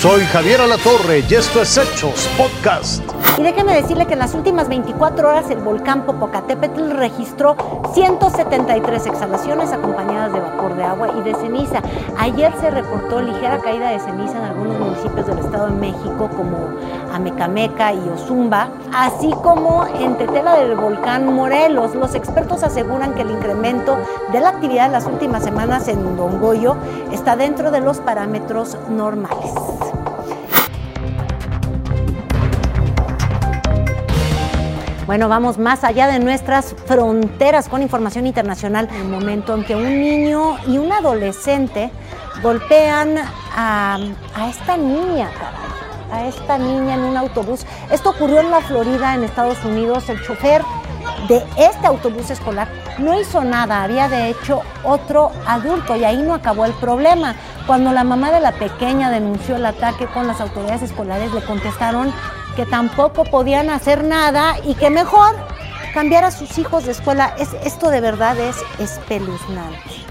Soy Javier Alatorre y esto es Hechos Podcast. Y déjeme decirle que en las últimas 24 horas el volcán Popocatépetl registró 173 exhalaciones acompañadas de vapor de agua y de ceniza. Ayer se reportó ligera caída de ceniza en algunos municipios del Estado de México como Amecameca y Ozumba, así como en Tetela del volcán Morelos. Los expertos aseguran que el incremento de la actividad en las últimas semanas en Don Goyo está dentro de los parámetros normales. Bueno, vamos más allá de nuestras fronteras con información internacional. El momento en que un niño y un adolescente golpean a, esta niña, a esta niña en un autobús. Esto ocurrió en la Florida, en Estados Unidos. El chofer de este autobús escolar no hizo nada, había de hecho otro adulto y ahí no acabó el problema. Cuando la mamá de la pequeña denunció el ataque con las autoridades escolares, le contestaron que tampoco podían hacer nada y que mejor cambiar a sus hijos de escuela. Es, esto de verdad es espeluznante.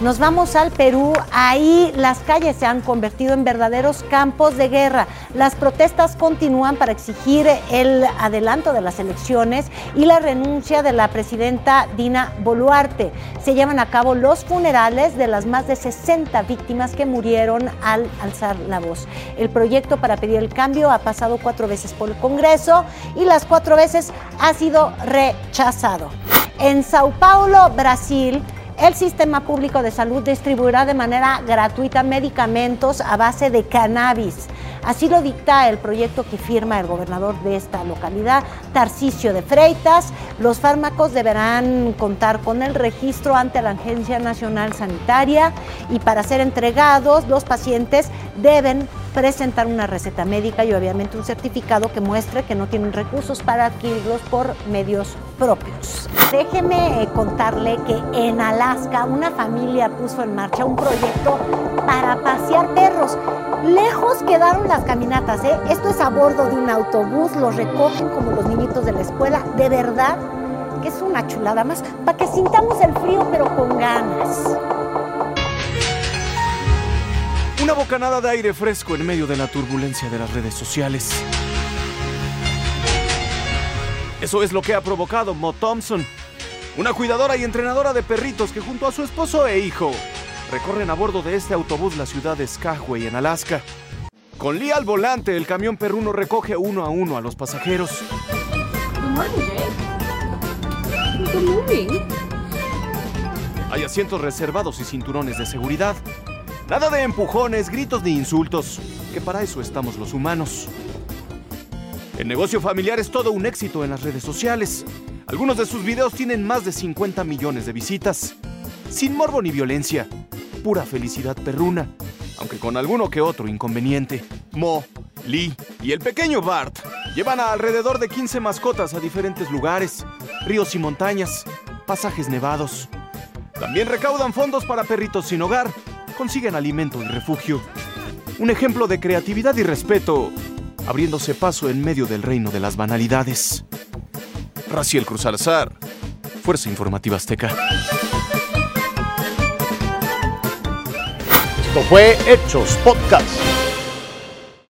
Nos vamos al Perú, ahí las calles se han convertido en verdaderos campos de guerra. Las protestas continúan para exigir el adelanto de las elecciones y la renuncia de la presidenta Dina Boluarte. Se llevan a cabo los funerales de las más de 60 víctimas que murieron al alzar la voz. El proyecto para pedir el cambio ha pasado cuatro veces por el Congreso y las cuatro veces ha sido rechazado. En Sao Paulo, Brasil, el sistema público de salud distribuirá de manera gratuita medicamentos a base de cannabis. Así lo dicta el proyecto que firma el gobernador de esta localidad, Tarcisio de Freitas. Los fármacos deberán contar con el registro ante la Agencia Nacional Sanitaria y para ser entregados los pacientes deben presentar una receta médica y obviamente un certificado que muestre que no tienen recursos para adquirirlos por medios propios. Déjeme eh, contarle que en Alaska una familia puso en marcha un proyecto para pasear perros. Lejos quedaron las caminatas, ¿eh? Esto es a bordo de un autobús, los recogen como los niñitos de la escuela. De verdad que es una chulada más, para que sintamos el frío pero con ganas. Una bocanada de aire fresco en medio de la turbulencia de las redes sociales. Eso es lo que ha provocado Mo Thompson, una cuidadora y entrenadora de perritos que junto a su esposo e hijo recorren a bordo de este autobús la ciudad de Skagway en Alaska. Con Lee al volante, el camión perruno recoge uno a uno a los pasajeros. Hay asientos reservados y cinturones de seguridad. Nada de empujones, gritos ni insultos, que para eso estamos los humanos. El negocio familiar es todo un éxito en las redes sociales. Algunos de sus videos tienen más de 50 millones de visitas. Sin morbo ni violencia, pura felicidad perruna, aunque con alguno que otro inconveniente. Mo, Lee y el pequeño Bart llevan a alrededor de 15 mascotas a diferentes lugares, ríos y montañas, pasajes nevados. También recaudan fondos para perritos sin hogar consiguen alimento y refugio. Un ejemplo de creatividad y respeto, abriéndose paso en medio del reino de las banalidades. Raciel Cruz Alzar, Fuerza Informativa Azteca. Esto fue Hechos Podcast.